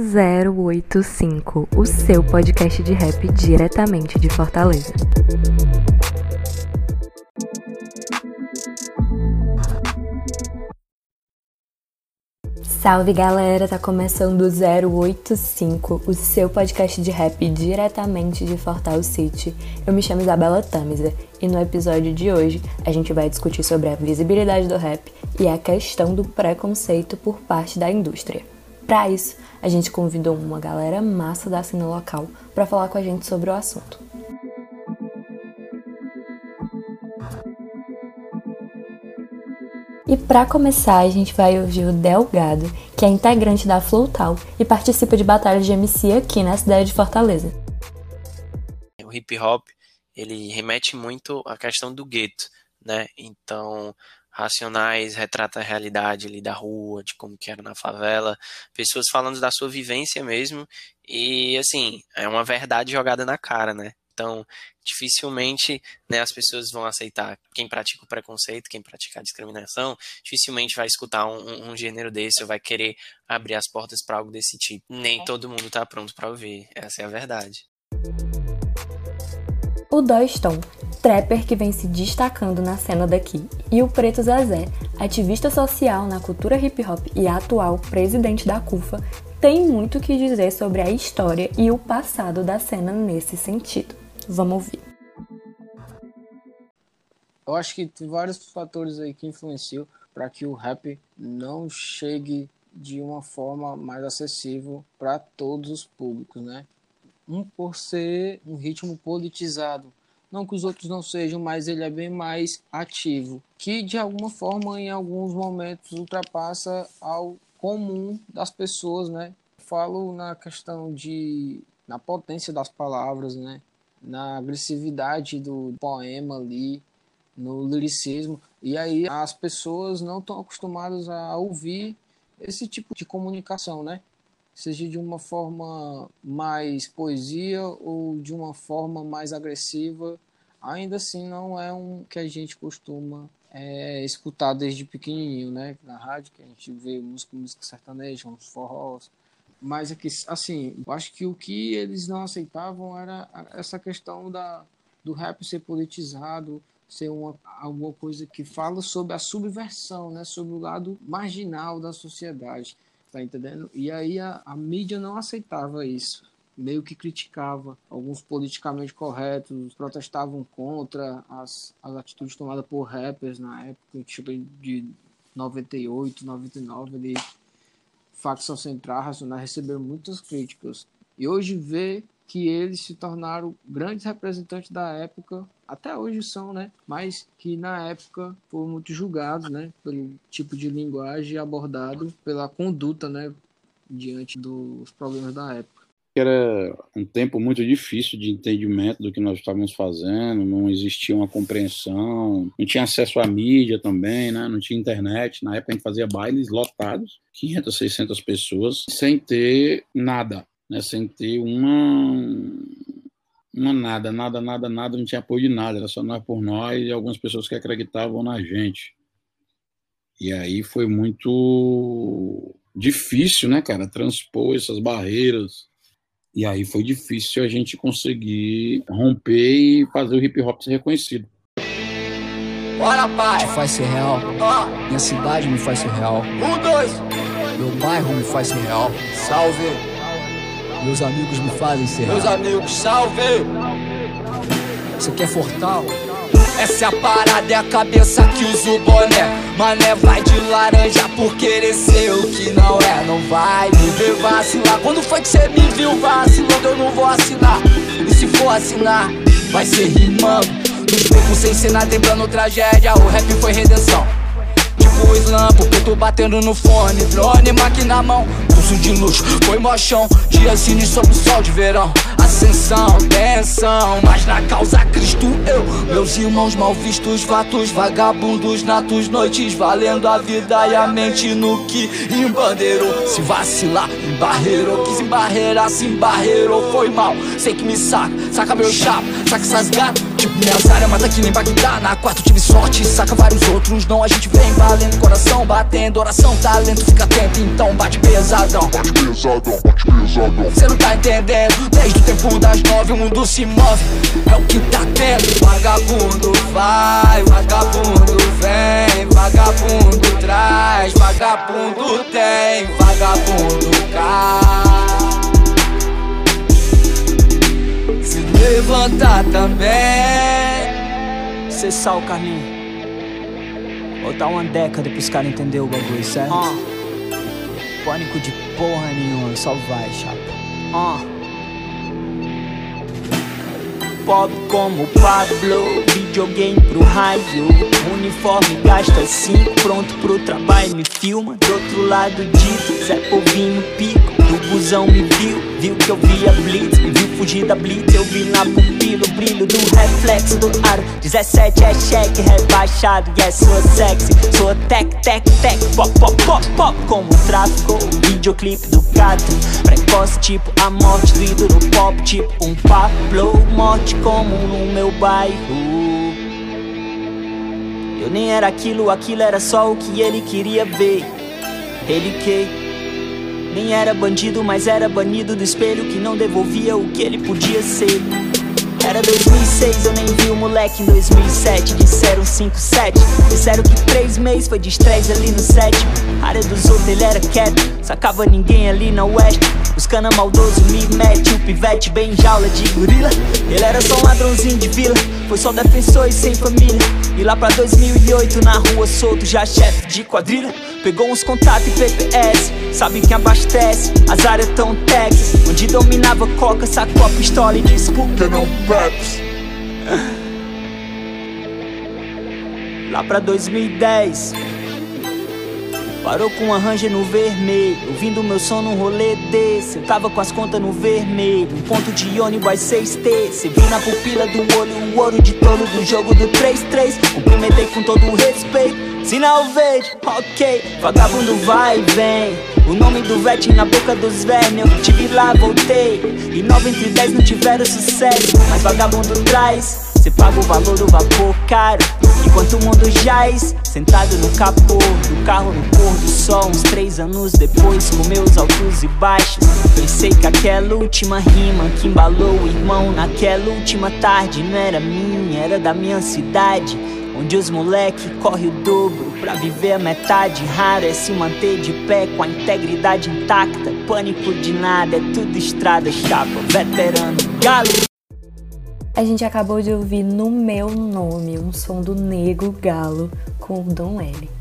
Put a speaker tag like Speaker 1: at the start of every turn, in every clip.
Speaker 1: 085, o seu podcast de rap diretamente de Fortaleza. Salve galera, tá começando o 085, o seu podcast de rap diretamente de Fortal City. Eu me chamo Isabela Tamisa e no episódio de hoje a gente vai discutir sobre a visibilidade do rap e a questão do preconceito por parte da indústria. Para isso, a gente convidou uma galera massa da cena local para falar com a gente sobre o assunto. E para começar, a gente vai ouvir o Delgado, que é integrante da Flowtal e participa de batalhas de MC aqui na cidade de Fortaleza.
Speaker 2: O hip hop, ele remete muito à questão do gueto, né? Então, Racionais retrata a realidade ali da rua, de como que era na favela, pessoas falando da sua vivência mesmo, e assim, é uma verdade jogada na cara, né? Então, dificilmente né, as pessoas vão aceitar quem pratica o preconceito, quem pratica a discriminação, dificilmente vai escutar um, um gênero desse ou vai querer abrir as portas para algo desse tipo. Nem todo mundo está pronto para ouvir, essa é a verdade.
Speaker 1: O Doiston, trapper que vem se destacando na cena daqui, e o Preto Zezé, ativista social na cultura hip hop e atual presidente da CUFA, tem muito o que dizer sobre a história e o passado da cena nesse sentido. Vamos ouvir.
Speaker 3: Eu acho que tem vários fatores aí que influenciam para que o rap não chegue de uma forma mais acessível para todos os públicos, né? Um por ser um ritmo politizado, não que os outros não sejam, mas ele é bem mais ativo, que de alguma forma em alguns momentos ultrapassa ao comum das pessoas, né? Falo na questão de na potência das palavras, né? na agressividade do poema ali, no liricismo. E aí as pessoas não estão acostumadas a ouvir esse tipo de comunicação, né? Seja de uma forma mais poesia ou de uma forma mais agressiva, ainda assim não é um que a gente costuma é, escutar desde pequenininho, né? Na rádio, que a gente vê música, música sertaneja, uns forrós, mas é que, assim, eu acho que o que eles não aceitavam era essa questão da, do rap ser politizado, ser uma, alguma coisa que fala sobre a subversão, né? Sobre o lado marginal da sociedade, tá entendendo? E aí a, a mídia não aceitava isso meio que criticava alguns politicamente corretos, protestavam contra as, as atitudes tomadas por rappers na época, tipo de 98, 99, ali facção central racional receberam muitas críticas. E hoje vê que eles se tornaram grandes representantes da época, até hoje são, né? Mas que na época foram muito julgados, né? Pelo tipo de linguagem abordado, pela conduta, né? Diante dos problemas da época
Speaker 4: era um tempo muito difícil de entendimento do que nós estávamos fazendo, não existia uma compreensão, não tinha acesso à mídia também, né? não tinha internet. Na época a gente fazia bailes lotados, 500, 600 pessoas, sem ter nada, né? sem ter uma, uma nada, nada, nada, nada, não tinha apoio de nada, era só nós por nós e algumas pessoas que acreditavam na gente. E aí foi muito difícil, né, cara, transpor essas barreiras e aí foi difícil a gente conseguir romper e fazer o hip hop ser reconhecido.
Speaker 5: Bora, pai! Te faz ser real. Minha cidade me faz ser real. Um, dois! Meu bairro me faz ser real. Salve! Meus amigos me fazem ser Meus amigos, salve! Você quer Fortal? Essa é a parada, é a cabeça que usa o boné. Mané vai de laranja por querer ser o que não é. Não vai me ver vacilar. Quando foi que cê me viu vacilando eu não vou assinar. E se for assinar, vai ser rimando Nos becos sem cena lembrando tragédia. O rap foi redenção Tipo slam, porque tô batendo no fone. Drone, máquina na mão, curso de luxo Foi mochão, dia cine sob o sol de verão ascensão, tensão. Mas na causa Cristo eu. Meus irmãos mal vistos, fatos vagabundos Natos, noites valendo a vida e a mente no que embandeirou Se vacilar, embarreirou Quis embarreirar, se embarreirou Foi mal, sei que me saca Saca meu chapa, saca essas gatas. Tipo minhas áreas, mata que nem Bagdá. Na quarta tive sorte, saca vários outros. Não, a gente vem valendo Coração batendo, oração, talento Fica atento
Speaker 6: então bate pesadão.
Speaker 7: Bate pesadão, bate pesadão.
Speaker 6: Cê não tá entendendo, desde o tempo das nove o mundo se move. É o que tá tendo. Vagabundo vai, vagabundo vem, vagabundo traz, vagabundo tem, vagabundo cai. Se levantar também. Cessar o Carlinho. Botar uma década pros caras entender o bagulho, certo? Uh. Pânico de porra nenhuma, só vai, chapa. Uh. Pop como Pablo, videogame pro raio. Uniforme gasta cinco, pronto pro trabalho, me filma. Do outro lado dito, Zé Povinho pico. Do busão me viu, viu que eu via blitz, me viu fugir da blitz. Eu vi na pupila o brilho do reflexo do aro. 17 é cheque, rebaixado, e é sua sexy. Sua tec, tec, tec, pop, pop, pop, pop. Como tráfico, videoclipe do Catri. Precoce, tipo a morte do ídolo pop, tipo um Pablo. Morte como no meu bairro. Eu nem era aquilo, aquilo era só o que ele queria ver. Ele que nem era bandido, mas era banido do espelho que não devolvia o que ele podia ser. Era 2006, eu nem vi o moleque em 2007 Disseram 5, 7 Disseram que 3 meses foi de estresse ali no sétimo. Área dos outros ele era quieto. Sacava ninguém ali na oeste. Os cana maldoso me mete O pivete bem jaula de gorila. Ele era só um ladrãozinho de vila. Foi só defensor e sem família. E lá pra 2008 na rua solto Já chefe de quadrilha Pegou uns contatos e PPS Sabe quem abastece. As áreas tão Texas Onde dominava coca Sacou a pistola e disse Por que não Peps? Lá pra 2010 Parou com a Ranger no vermelho. Ouvindo meu som num rolê desse Eu tava com as contas no vermelho. Um ponto de ônibus 6T Cê viu na pupila do olho O ouro de tolo do jogo do 3-3 Cumprimentei com todo o respeito Sinal verde, ok Vagabundo vai e vem. O nome do vet na boca dos vermes Eu tive lá, voltei. E 9 entre 10 não tiveram sucesso Mas vagabundo traz. Cê paga o valor do vapor caro Enquanto o mundo jaz. Sentado no capô do carro no pôr do sol Uns três anos depois com meus altos e baixos. Pensei que aquela última rima que embalou o irmão Naquela última tarde não era minha, era da minha cidade Onde os moleque corre o dobro pra viver a metade. Raro é se manter de pé com a integridade intacta. Pânico de nada, é tudo estrada chapa. Veterano, galo.
Speaker 1: A gente acabou de ouvir No Meu Nome, um som do Nego Galo com o Dom L.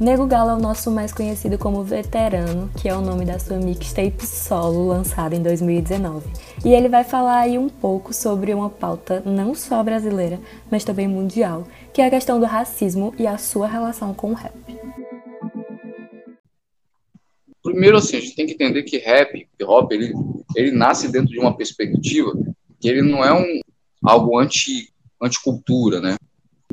Speaker 1: Nego Galo é o nosso mais conhecido como Veterano, que é o nome da sua mixtape solo lançada em 2019. E ele vai falar aí um pouco sobre uma pauta não só brasileira, mas também mundial, que é a questão do racismo e a sua relação com o rap.
Speaker 8: Primeiro, assim, a gente tem que entender que rap, hip hop, ele, ele nasce dentro de uma perspectiva que ele não é um algo anti anticultura, né?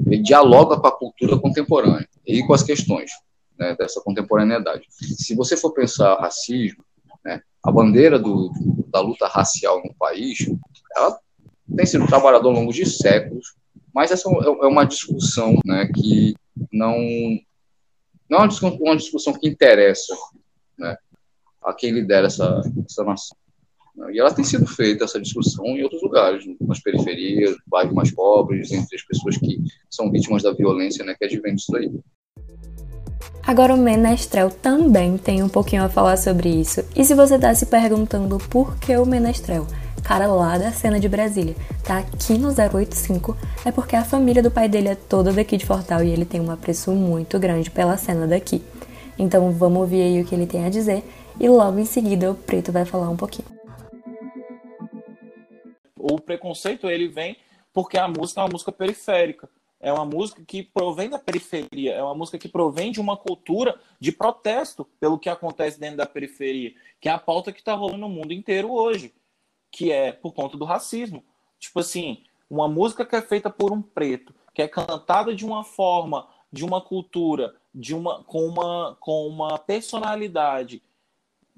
Speaker 8: Ele dialoga com a cultura contemporânea e com as questões né, dessa contemporaneidade. Se você for pensar racismo, né, a bandeira do, da luta racial no país, ela tem sido trabalhada ao longo de séculos, mas essa é, é uma discussão né, que não, não é uma discussão, que interessa né, a quem lidera essa, essa nação. E ela tem sido feita, essa discussão, em outros lugares, nas periferias, bairros mais pobres, entre as pessoas que são vítimas da violência, né, que advém disso aí.
Speaker 1: Agora o Menestrel também tem um pouquinho a falar sobre isso. E se você está se perguntando por que o Menestrel, cara lá da cena de Brasília, tá aqui no 085, é porque a família do pai dele é toda daqui de Fortal e ele tem um apreço muito grande pela cena daqui. Então vamos ouvir aí o que ele tem a dizer e logo em seguida o Preto vai falar um pouquinho
Speaker 9: o preconceito ele vem porque a música é uma música periférica. É uma música que provém da periferia, é uma música que provém de uma cultura de protesto pelo que acontece dentro da periferia, que é a pauta que está rolando no mundo inteiro hoje, que é por conta do racismo. Tipo assim, uma música que é feita por um preto, que é cantada de uma forma, de uma cultura, de uma com uma com uma personalidade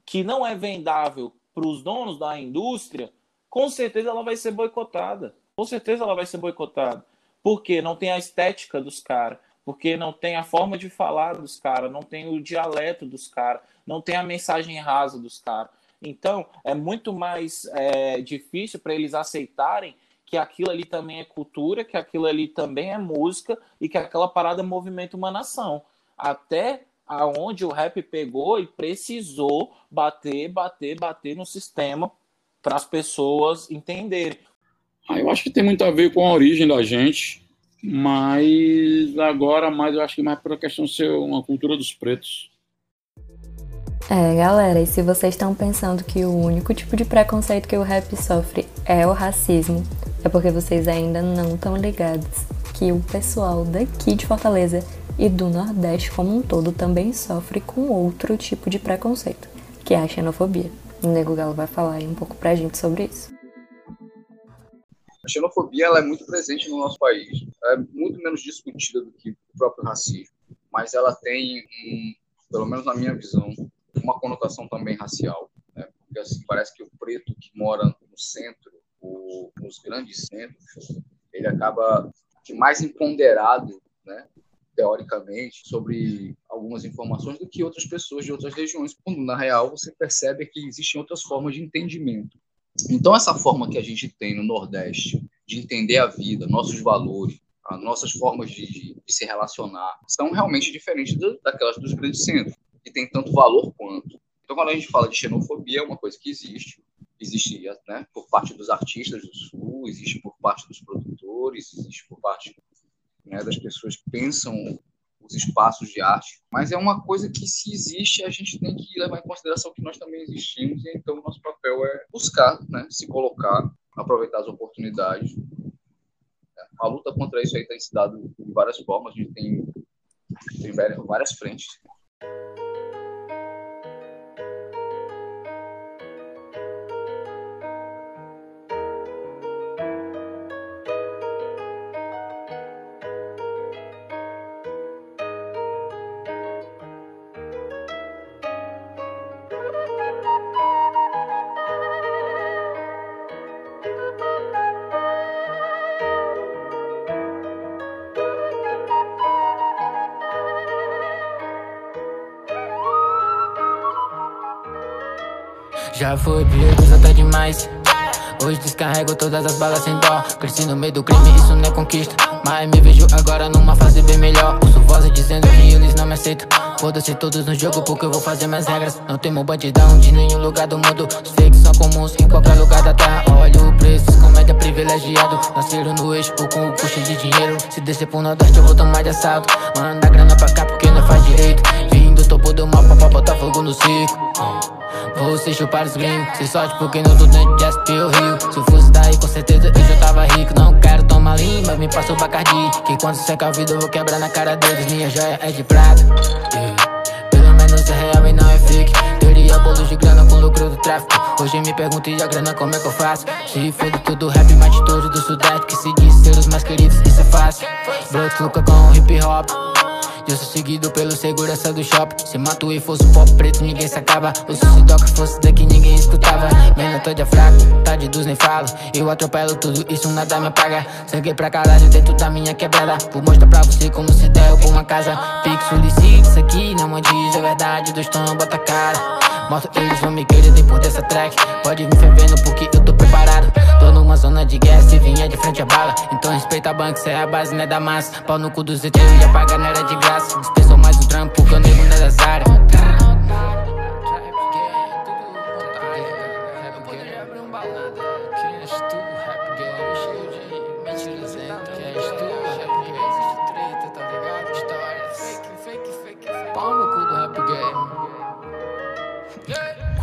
Speaker 9: que não é vendável para os donos da indústria, com certeza ela vai ser boicotada. Com certeza ela vai ser boicotada. Porque não tem a estética dos caras. porque não tem a forma de falar dos caras, não tem o dialeto dos caras, não tem a mensagem rasa dos caras. Então, é muito mais é, difícil para eles aceitarem que aquilo ali também é cultura, que aquilo ali também é música e que aquela parada movimenta uma nação. Até aonde o rap pegou e precisou bater, bater, bater no sistema para as pessoas entenderem.
Speaker 4: Ah, eu acho que tem muito a ver com a origem da gente, mas agora mais eu acho que mais por questão de ser uma cultura dos pretos.
Speaker 1: É, galera, e se vocês estão pensando que o único tipo de preconceito que o rap sofre é o racismo, é porque vocês ainda não estão ligados que o pessoal daqui de Fortaleza e do Nordeste como um todo também sofre com outro tipo de preconceito, que é a xenofobia. O Nego Galo vai falar aí um pouco pra gente sobre isso.
Speaker 8: A xenofobia ela é muito presente no nosso país. É muito menos discutida do que o próprio racismo, mas ela tem, um, pelo menos na minha visão, uma conotação também racial. Né? Porque assim, parece que o preto que mora no centro, o, nos grandes centros, ele acaba mais empoderado, né? Teoricamente, sobre algumas informações do que outras pessoas de outras regiões, quando na real você percebe que existem outras formas de entendimento. Então, essa forma que a gente tem no Nordeste de entender a vida, nossos valores, as nossas formas de, de, se relacionar, são realmente diferentes do, daquelas dos grandes centros que tem tanto valor quanto. Então, quando a gente fala de xenofobia, é uma coisa que existe, existe né, por parte dos artistas do Sul, existe por parte dos produtores, existe por parte né, das pessoas que pensam os espaços de arte, mas é uma coisa que se existe a gente tem que levar em consideração que nós também existimos e então nosso papel é buscar, né, se colocar, aproveitar as oportunidades. A luta contra isso aí tem se dado de várias formas, a gente tem, tem várias frentes.
Speaker 10: Foi perigoso até demais. Hoje descarrego todas as balas sem dó. Cresci no meio do crime, isso não é conquista. Mas me vejo agora numa fase bem melhor. Ouço vozes dizendo que eles não me aceitam. Foda-se todos no jogo porque eu vou fazer minhas regras. Não temo bandidão de nenhum lugar do mundo. Os fakes são comuns em qualquer lugar da terra. Olha o preço, comédia privilegiado. Nasceram no eixo com o custo de dinheiro. Se descer pro Nordeste eu vou tomar de assalto. Manda grana pra cá porque não faz direito. Vim do topo do mapa pra botar fogo no circo você chupar os gringos Se sorte porque não tô dentro de SP ou Rio. Se eu fosse daí com certeza eu já tava rico. Não quero tomar lima, me passa o Bacardi. Que quando seca a vida eu vou quebrar na cara deles. Minha joia é de prata. Pelo menos é real e não é fake. Teoria bolos de grana com lucro do tráfico. Hoje me pergunto e a grana como é que eu faço? Se foda tudo rap, mas de todos do sudeste. Que se diz ser os mais queridos, isso é fácil. Broto Luca com hip hop eu sou seguido pelo segurança do shopping. Se mato e fosse pop preto, ninguém sacava O suicidoc fosse daqui, ninguém escutava. Menina toda fraca, tá de dos nem falo. Eu atropelo tudo, isso nada me apaga. Sanguei pra caralho dentro da minha quebrada. Vou mostrar pra você como se der por uma casa. Fixo, licito, isso aqui não me diz a verdade Dois tão, bota a cara. Mostro eles vão me querer depois dessa track. Pode vir fervendo porque eu tô bala. Então respeita a banca, cê é a base, né da massa. Pau no cu dos zeteiros e apaga, não era de graça. Dispensou mais um trampo, porque eu nego não é das áreas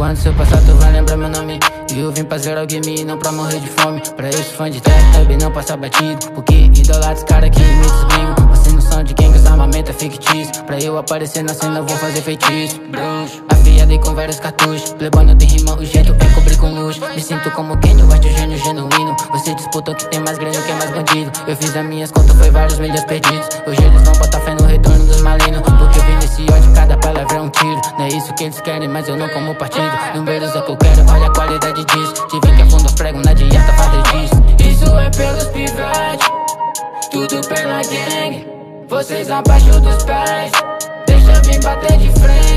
Speaker 10: Quando seu passado tu vai lembrar meu nome? E eu vim pra zerar o game não pra morrer de fome. Pra esse fã de terra, não passar batido. Porque idolatra os cara que os gringos Você não são de quem que os armamento é fictício Pra eu aparecer na cena vou fazer feitiço Bruxo, afiado com vários cartuchos Playboy não tem rima, o jeito é cobrir com luxo Me sinto como quem eu acho gênio genuíno. Você disputou que tem mais grana que é mais bandido. Eu fiz as minhas contas, foi vários milhões perdidos. Hoje eles vão botar fé no retorno dos malinos. Porque eu vim nesse ódio, cada palavra é um tiro. Não é isso que eles querem, mas eu não como partido. Números é que eu quero, olha a qualidade disso. Tive que afundar os pregos, não adianta fazer disso. Isso é pelos pivetes, tudo pela gang Vocês abaixo dos pés, deixa vir bater de frente.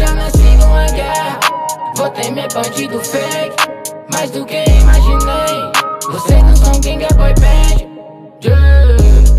Speaker 10: Já nasci numa guerra, vou temer bandido fake. Mais do que imaginei, vocês não são quem é boy band. Yeah.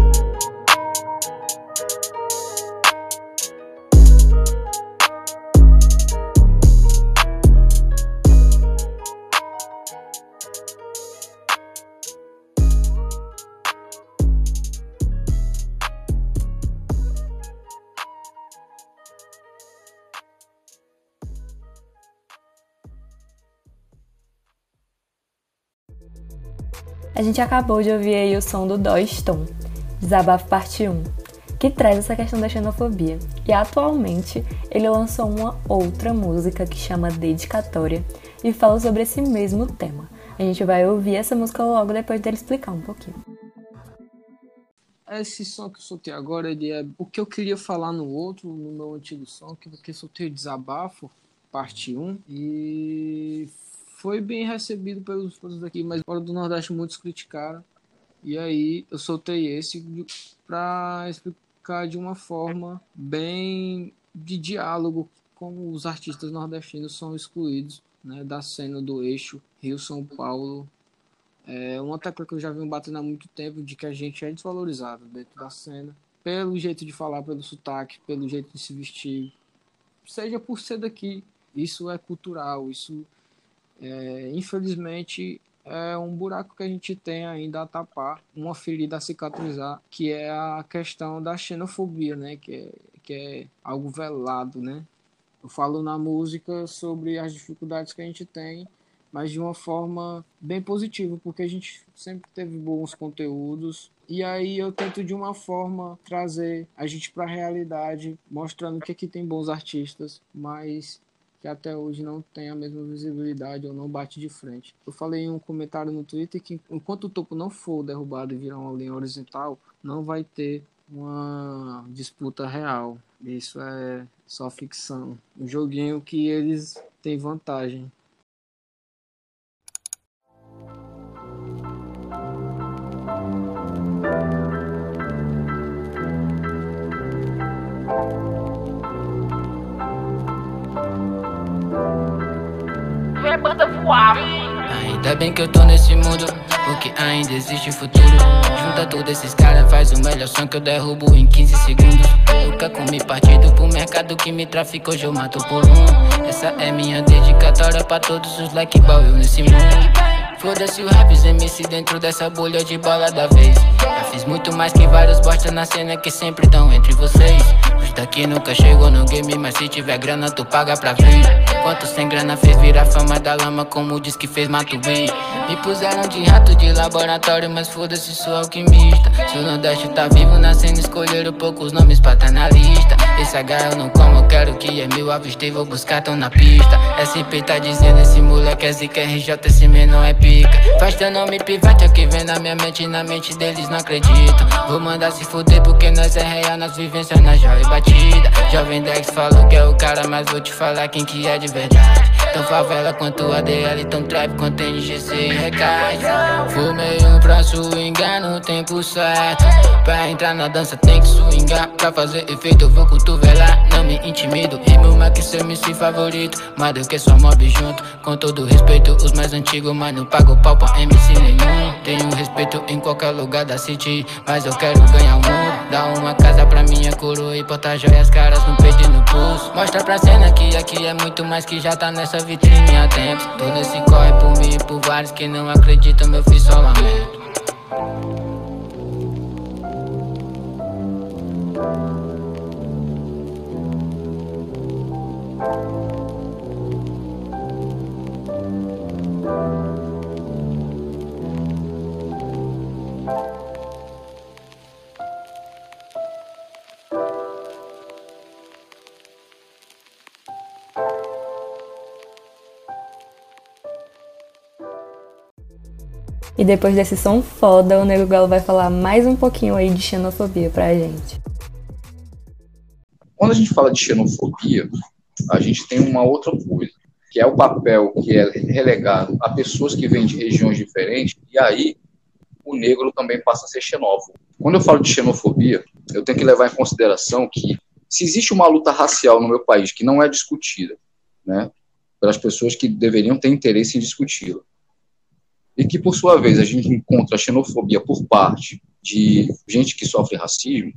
Speaker 1: A gente acabou de ouvir aí o som do Dó Tom, Desabafo Parte 1, que traz essa questão da xenofobia. E atualmente ele lançou uma outra música que chama Dedicatória e fala sobre esse mesmo tema. A gente vai ouvir essa música logo depois dele explicar um pouquinho.
Speaker 3: Esse som que eu soltei agora, ele é o que eu queria falar no outro, no meu antigo som, que eu soltei Desabafo, parte 1, e foi bem recebido pelos fãs daqui, mas fora do Nordeste muitos criticaram. E aí eu soltei esse para explicar de uma forma bem de diálogo como os artistas nordestinos são excluídos né, da cena do eixo Rio-São Paulo. É uma tecla que eu já venho batendo há muito tempo de que a gente é desvalorizado dentro da cena, pelo jeito de falar, pelo sotaque, pelo jeito de se vestir, seja por ser daqui. Isso é cultural, isso é, infelizmente, é um buraco que a gente tem ainda a tapar, uma ferida a cicatrizar, que é a questão da xenofobia, né? Que é, que é algo velado, né? Eu falo na música sobre as dificuldades que a gente tem, mas de uma forma bem positiva, porque a gente sempre teve bons conteúdos. E aí eu tento de uma forma trazer a gente para a realidade, mostrando que aqui tem bons artistas, mas que até hoje não tem a mesma visibilidade ou não bate de frente. Eu falei em um comentário no Twitter que enquanto o topo não for derrubado e virar uma linha horizontal, não vai ter uma disputa real. Isso é só ficção. Um joguinho que eles têm vantagem.
Speaker 10: Banda voar. Ainda bem que eu tô nesse mundo, porque ainda existe futuro. Junta todos esses caras, faz o melhor som que eu derrubo em 15 segundos. Nunca comi partido pro mercado que me trafica, hoje eu mato por um. Essa é minha dedicatória pra todos os like ball nesse mundo. Foda-se o rap, MC dentro dessa bolha de bola da vez. Já fiz muito mais que vários bosta na cena que sempre estão entre vocês. Os daqui nunca chegou no game, mas se tiver grana, tu paga pra vir. Quanto sem grana fez virar fama da lama, como diz que fez Matubi. Me puseram de rato de laboratório, mas foda-se, sou alquimista. Se o Nordeste tá vivo na cena, escolheram poucos nomes pra tá na lista. Esse H eu não como, quero que é meu avistei, vou buscar tão na pista. SP tá dizendo, esse moleque é zica, RJ, esse menor é pica. Faz teu nome pivete, é o que vem na minha mente, na mente deles não acreditam. Vou mandar se fuder porque nós é real nas vivências na joia batida. Jovem Dex falou que é o cara, mas vou te falar quem que é de verdade. Tão favela quanto ADL, tão trap quanto NGC e recade. Fumei um pra swingar no tempo certo. Pra entrar na dança tem que swingar. Pra fazer efeito eu vou cotovelar, não me intimido. Rimo mais que seu MC favorito, mais do que só mob junto. Com todo respeito, os mais antigos, mas não pago pau pra MC nenhum. Tenho respeito em qualquer lugar da city, mas eu quero ganhar mundo. Dá uma casa pra minha coroa e botar joias caras no peito e no pulso. Mostra pra cena que aqui é muito mais que já tá nessa vitrine há tempo. Todo esse corre por mim e por vários que não acreditam, meu filho só lamento.
Speaker 1: E depois desse som foda, o Nego Galo vai falar mais um pouquinho aí de xenofobia pra gente.
Speaker 8: Quando a gente fala de xenofobia, a gente tem uma outra coisa, que é o papel que é relegado a pessoas que vêm de regiões diferentes, e aí o negro também passa a ser xenófobo. Quando eu falo de xenofobia, eu tenho que levar em consideração que se existe uma luta racial no meu país que não é discutida, né, pelas pessoas que deveriam ter interesse em discuti-la, e que, por sua vez, a gente encontra xenofobia por parte de gente que sofre racismo,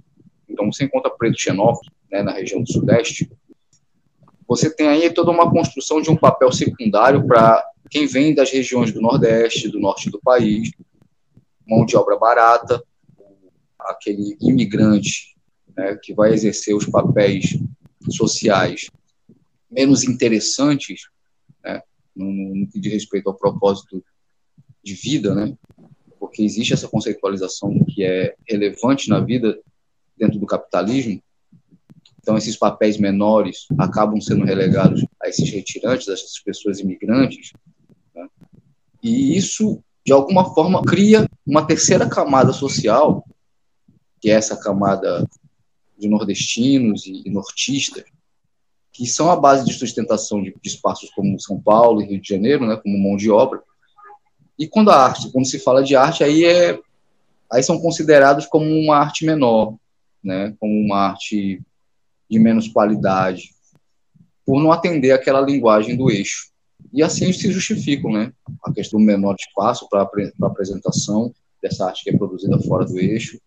Speaker 8: então você encontra preto xenófobo né, na região do Sudeste, você tem aí toda uma construção de um papel secundário para quem vem das regiões do Nordeste, do Norte do país, mão de obra barata, aquele imigrante né, que vai exercer os papéis sociais menos interessantes, né, no, no que diz respeito ao propósito de vida, né, porque existe essa conceitualização que é relevante na vida dentro do capitalismo. Então, esses papéis menores acabam sendo relegados a esses retirantes, a essas pessoas imigrantes. Né? E isso, de alguma forma, cria uma terceira camada social que é essa camada de nordestinos e, nortistas, que são a base de sustentação de, espaços como São Paulo e Rio de Janeiro, né, como mão de obra. E quando a arte, quando se fala de arte, aí é aí são considerados como uma arte menor, né, como uma arte de menos qualidade, por não atender aquela linguagem do eixo. E assim se justificam, né, a questão do menor espaço para a apresentação dessa arte que é produzida fora do eixo,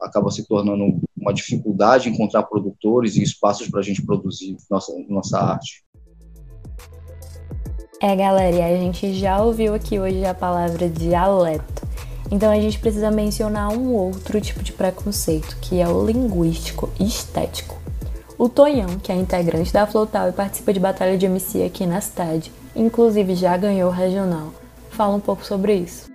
Speaker 8: acaba se tornando uma dificuldade encontrar produtores e espaços para a gente produzir nossa, nossa arte.
Speaker 1: É, galera, a gente já ouviu aqui hoje a palavra dialeto. Então a gente precisa mencionar um outro tipo de preconceito, que é o linguístico estético. O Tonhão, que é integrante da Flotal e participa de batalha de MC aqui na cidade, inclusive já ganhou o regional, fala um pouco sobre isso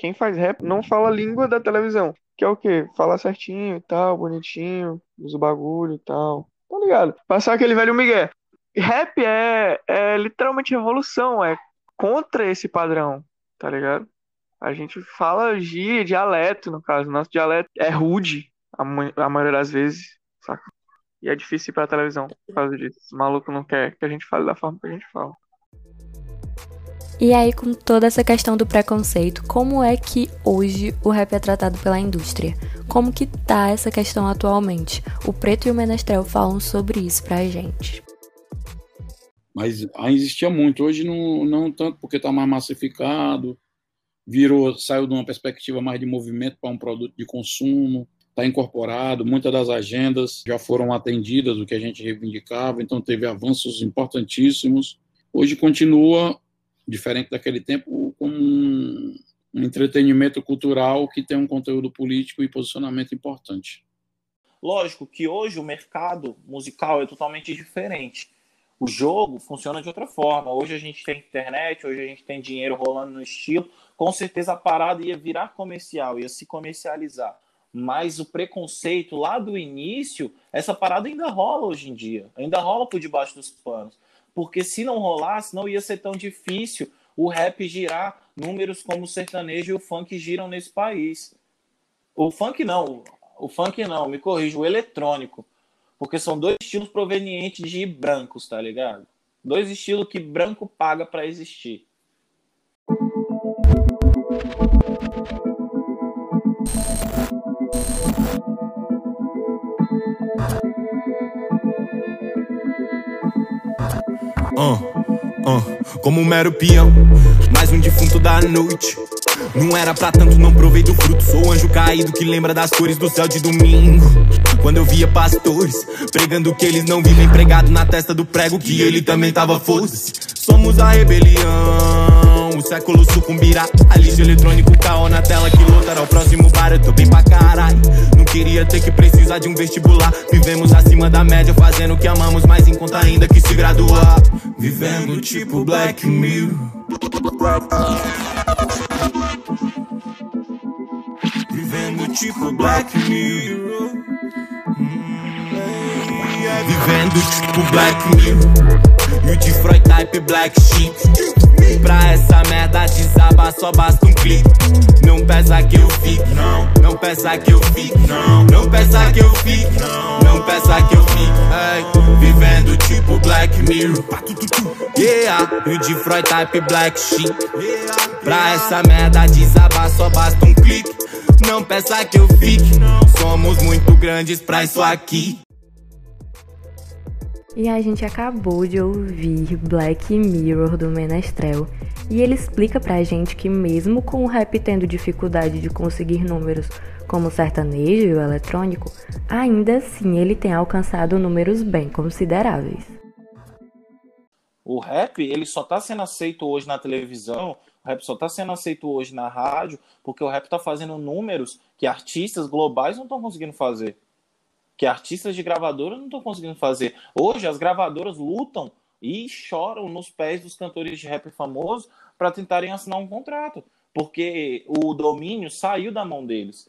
Speaker 11: quem faz rap não fala a língua da televisão. Que é o quê? Falar certinho e tal, bonitinho, usa o bagulho e tal. Tá ligado? Passar aquele velho Miguel. Rap é, é literalmente revolução, é contra esse padrão, tá ligado? A gente fala gíria, dialeto, no caso. Nosso dialeto é rude, a, a maioria das vezes, saca? E é difícil ir pra televisão por causa disso. O maluco não quer que a gente fale da forma que a gente fala.
Speaker 1: E aí, com toda essa questão do preconceito, como é que hoje o rap é tratado pela indústria? Como que tá essa questão atualmente? O Preto e o Menestrel falam sobre isso pra gente.
Speaker 4: Mas ainda existia muito, hoje não, não tanto porque está mais massificado, virou, saiu de uma perspectiva mais de movimento para um produto de consumo, está incorporado, muitas das agendas já foram atendidas, o que a gente reivindicava, então teve avanços importantíssimos. Hoje continua diferente daquele tempo, como um, um entretenimento cultural que tem um conteúdo político e posicionamento importante.
Speaker 9: Lógico que hoje o mercado musical é totalmente diferente. O jogo funciona de outra forma. Hoje a gente tem internet, hoje a gente tem dinheiro rolando no estilo. Com certeza a parada ia virar comercial, ia se comercializar. Mas o preconceito lá do início, essa parada ainda rola hoje em dia. Ainda rola por debaixo dos panos porque se não rolasse, não ia ser tão difícil o rap girar números como o sertanejo e o funk giram nesse país. O funk não, o funk não, me corrijo, o eletrônico. Porque são dois estilos provenientes de brancos, tá ligado? Dois estilos que branco paga para existir.
Speaker 12: Uh, uh, como um mero peão, mais um defunto da noite. Não era pra tanto, não provei do fruto. Sou anjo caído que lembra das cores do céu de domingo. Quando eu via pastores pregando que eles não vivem pregado na testa do prego, que ele também tava foda-se. Somos a rebelião, o século sucumbirá. A lixo eletrônico, caô na tela que lotará o próximo bar. Eu tô bem pra caralho. Não queria ter que precisar de um vestibular. Vivemos acima da média, fazendo o que amamos, mas em conta ainda que se graduar. Vivendo tipo Black Mirror. Vivendo tipo Black Mirror. Vivendo tipo Black Mirror. E o de Freud type Black Sheep. Pra essa merda desabar só basta um clique. Não peça que eu fique, não. Não peça que eu fique, não. Não peça que eu fique, não. Não peça que eu fique. Ei, vivendo tipo Black Mirror. Yeah, e o de Freud type Black Sheep. Pra essa merda desabar só basta um clique. Não peça que eu fique. Somos muito grandes pra isso aqui.
Speaker 1: E a gente acabou de ouvir Black Mirror do Menestrel. E ele explica pra gente que mesmo com o rap tendo dificuldade de conseguir números como o sertanejo e o eletrônico, ainda assim ele tem alcançado números bem consideráveis.
Speaker 9: O rap, ele só está sendo aceito hoje na televisão, o rap só está sendo aceito hoje na rádio, porque o rap está fazendo números que artistas globais não estão conseguindo fazer. Que artistas de gravadora não estão conseguindo fazer. Hoje, as gravadoras lutam e choram nos pés dos cantores de rap famosos para tentarem assinar um contrato, porque o domínio saiu da mão deles.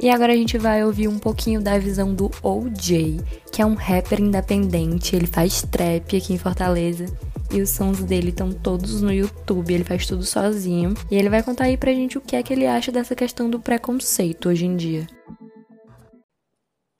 Speaker 1: E agora a gente vai ouvir um pouquinho da visão do OJ, que é um rapper independente, ele faz trap aqui em Fortaleza. E os sons dele estão todos no YouTube, ele faz tudo sozinho. E ele vai contar aí pra gente o que é que ele acha dessa questão do preconceito hoje em dia.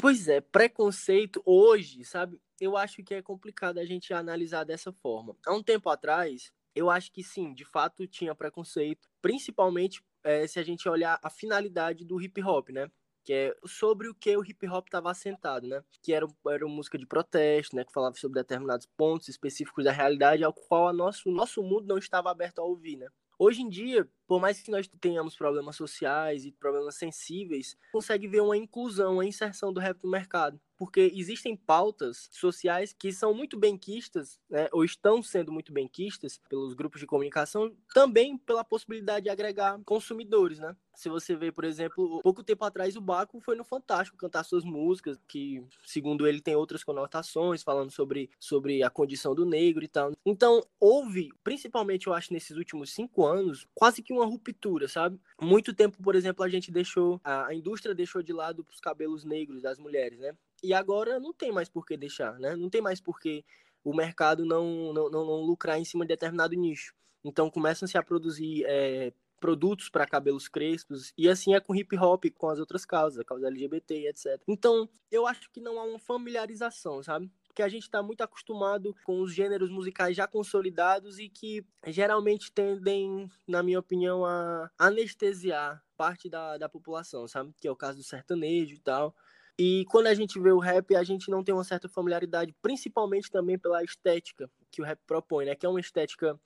Speaker 13: Pois é, preconceito hoje, sabe? Eu acho que é complicado a gente analisar dessa forma. Há um tempo atrás, eu acho que sim, de fato tinha preconceito, principalmente é, se a gente olhar a finalidade do hip hop, né? Que é sobre o que o hip hop estava assentado, né? Que era, era uma música de protesto, né? Que falava sobre determinados pontos específicos da realidade ao qual o nosso, nosso mundo não estava aberto a ouvir, né? Hoje em dia, por mais que nós tenhamos problemas sociais e problemas sensíveis, consegue ver uma inclusão, uma inserção do rap no mercado porque existem pautas sociais que são muito benquistas, né, ou estão sendo muito benquistas pelos grupos de comunicação, também pela possibilidade de agregar consumidores, né? Se você vê, por exemplo, pouco tempo atrás o Baco foi no Fantástico cantar suas músicas, que segundo ele tem outras conotações, falando sobre, sobre a condição do negro e tal. Então, houve, principalmente eu acho nesses últimos cinco anos, quase que uma ruptura, sabe? Muito tempo, por exemplo, a gente deixou, a, a indústria deixou de lado os cabelos negros das mulheres, né? E agora não tem mais por que deixar, né? Não tem mais por que o mercado não, não, não, não lucrar em cima de determinado nicho. Então começam-se a produzir é, produtos para cabelos crespos, e assim é com hip hop, com as outras causas, a causa LGBT, etc. Então, eu acho que não há uma familiarização, sabe? Porque a gente está muito acostumado com os gêneros musicais já consolidados e que geralmente tendem, na minha opinião, a anestesiar parte da, da população, sabe? Que é o caso do sertanejo e tal. E quando a gente vê o rap, a gente não tem uma certa familiaridade, principalmente também pela estética que o rap propõe, né? Que é uma estética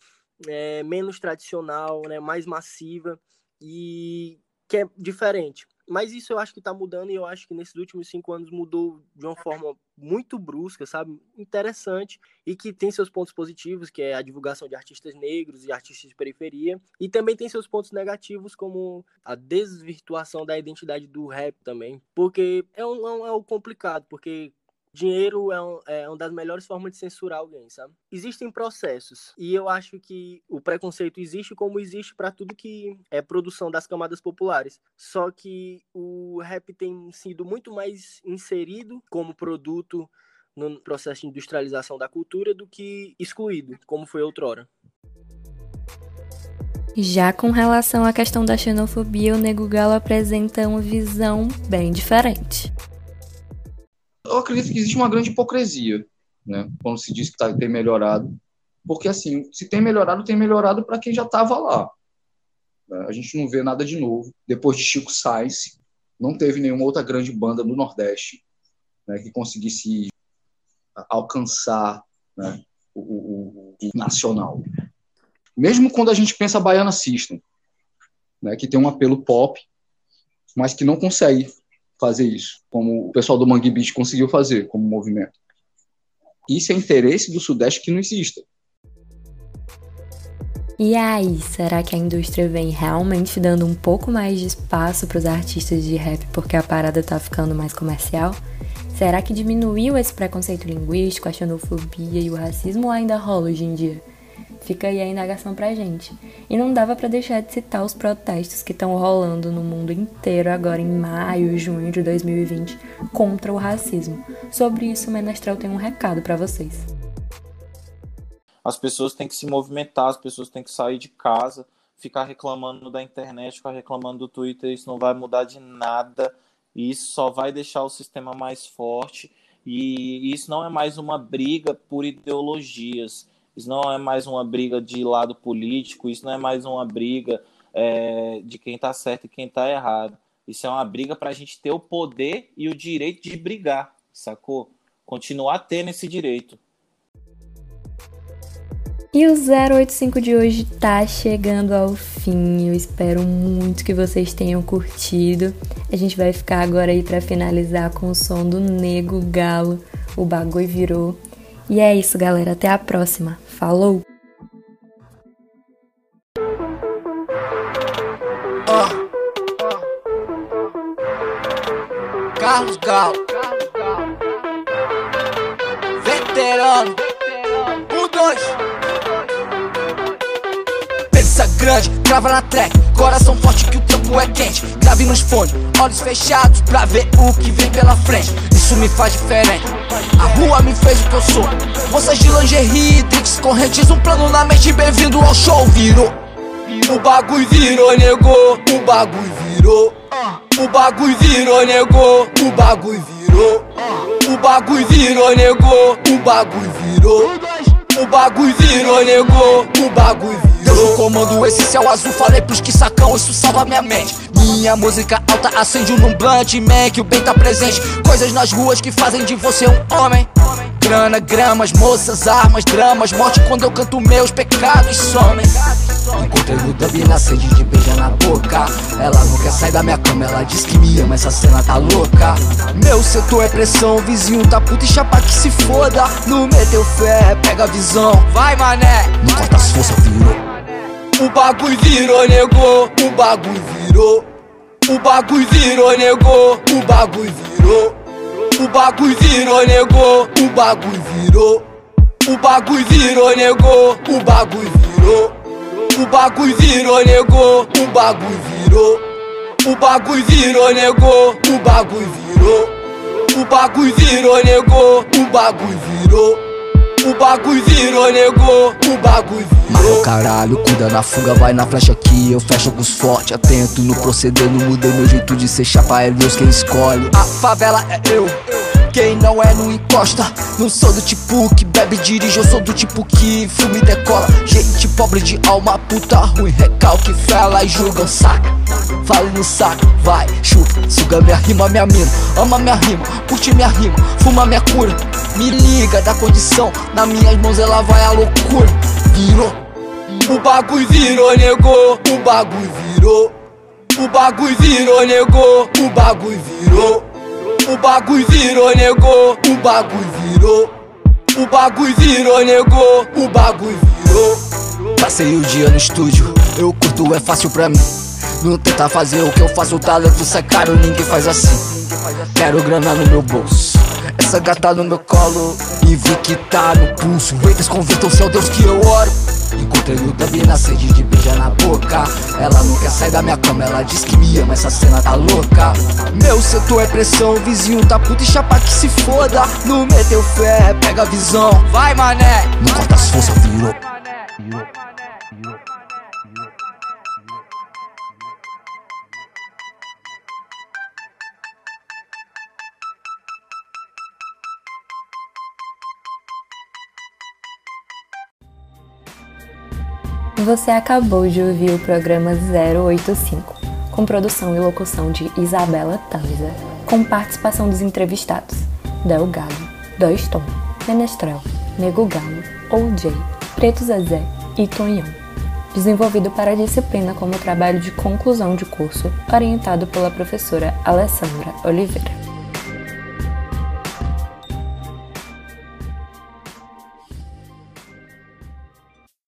Speaker 13: é, menos tradicional, né? Mais massiva e que é diferente. Mas isso eu acho que está mudando e eu acho que nesses últimos cinco anos mudou de uma forma muito brusca, sabe? Interessante e que tem seus pontos positivos, que é a divulgação de artistas negros e artistas de periferia. E também tem seus pontos negativos, como a desvirtuação da identidade do rap também. Porque é um, é um, é complicado, porque Dinheiro é, um, é, uma das melhores formas de censurar alguém, sabe? Existem processos e eu acho que o preconceito existe como existe para tudo que é produção das camadas populares. Só que o rap tem sido muito mais inserido como produto no processo de industrialização da cultura do que excluído, como foi outrora.
Speaker 1: Já com relação à questão da xenofobia, o Nego Galo apresenta uma visão bem diferente
Speaker 8: eu acredito que existe uma grande hipocrisia, né? Quando se diz que tá, tem melhorado, porque assim, se tem melhorado, tem melhorado para quem já estava lá. Né? A gente não vê nada de novo. Depois de Chico Sainz, não teve nenhuma outra grande banda no Nordeste né, que conseguisse alcançar né, o, o, o, nacional. Mesmo quando a gente pensa Baiana System, né, que tem um apelo pop, mas que não consegue fazer isso, como o pessoal do Mangue Beach conseguiu fazer como movimento. Isso é interesse do Sudeste que não exista.
Speaker 1: E aí, será que a indústria vem realmente dando um pouco mais de espaço para os artistas de rap porque a parada tá ficando mais comercial? Será que diminuiu esse preconceito linguístico, a xenofobia e o racismo ou ainda rola hoje em dia? Fica aí a indagação pra gente. E não dava para deixar de citar os protestos que estão rolando no mundo inteiro agora em maio e junho de 2020 contra o racismo. Sobre isso, o Menestral tem um recado para vocês.
Speaker 9: As pessoas têm que se movimentar, as pessoas têm que sair de casa, ficar reclamando da internet, ficar reclamando do Twitter, isso não vai mudar de nada. Isso só vai deixar o sistema mais forte. E isso não é mais uma briga por ideologias isso não é mais uma briga de lado político, isso não é mais uma briga é, de quem está certo e quem está errado. Isso é uma briga para a gente ter o poder e o direito de brigar, sacou? Continuar tendo esse direito.
Speaker 1: E o 085 de hoje tá chegando ao fim. Eu espero muito que vocês tenham curtido. A gente vai ficar agora aí para finalizar com o som do Nego Galo. O bagulho virou. E é isso, galera. Até a próxima. Falou!
Speaker 5: Carlos Galo Veterano Um, dois grande, na track. Coração forte que o tempo é quente. Grave nos fones, olhos fechados Pra ver o que vem pela frente. Isso me faz diferente. A rua me fez o que eu sou. Moças de lingerie, tricks, correntes Um plano na mente, bem-vindo ao show. Virou. O bagulho virou, negou O bagulho virou. O bagulho virou, negou, o bagulho virou. O bagulho virou, negou, o bagulho virou. O bagulho virou, negou, o bagulho virou. No comando, esse céu azul, falei pros que sacão, isso salva minha mente. Minha música alta acende um blunt, man, que o bem tá presente. Coisas nas ruas que fazem de você um homem. Grana, gramas, moças, armas, dramas, morte quando eu canto meus pecados somem. Encontrei no dub na sede de beijar na boca Ela não quer sair da minha cama, ela diz que me ama, essa cena tá louca Meu setor é pressão, vizinho tá puto e chapa que se foda Não meteu fé, pega a visão, vai mané Não corta as forças, virou O bagulho virou, negou, o bagulho virou O bagulho virou, negou, o bagulho virou O bagulho virou, negou, o bagulho virou O bagulho virou, negou, o bagulho virou o bagulho virou, negou, o bagulho virou. O bagulho virou, negou, o bagulho virou. O bagulho virou, negou, o bagulho virou. O bagulho virou, negou, o bagulho virou. Mas caralho, cuida na fuga, vai na flecha aqui. Eu fecho com os fortes, atento no proceder. Não mudei meu jeito de ser chapa, é Deus quem escolhe. A favela é eu. Quem não é não encosta. Não sou do tipo que bebe e dirige Eu sou do tipo que filme decola. Gente pobre de alma, puta ruim Recalque, fela e julgam, saca. Fale no saco, vai, chupa Suga minha rima, minha mina. Ama minha rima, curte minha rima Fuma minha cura. Me liga da condição Nas minhas mãos ela vai a loucura. Virou O bagulho virou, negou O bagulho virou. O bagulho virou, negou O bagulho virou o bagulho virou, negou, o bagulho virou. O bagulho virou, negou, o bagulho virou. Passei o dia no estúdio, eu curto, é fácil pra mim. Não tenta fazer o que eu faço, o talento sai caro, ninguém faz assim. Quero grana no meu bolso, essa gata no meu colo e vi que tá no pulso. Haters convirtam-se ao Deus que eu oro. Encontrei no dub na sede de beijar na boca. Ela não quer sair da minha cama, ela diz que me ama, essa cena tá louca. Meu setor é pressão, vizinho tá puto e chapa que se foda. Não meteu fé, pega a visão, vai mané. Não corta as forças, virou
Speaker 1: Você acabou de ouvir o programa 085, com produção e locução de Isabela Tamiza, com participação dos entrevistados Del Galo, Dois Tom, Menestrel, Nego Galo, OJ, Preto Zezé e Tonhão. Desenvolvido para a disciplina como trabalho de conclusão de curso, orientado pela professora Alessandra Oliveira.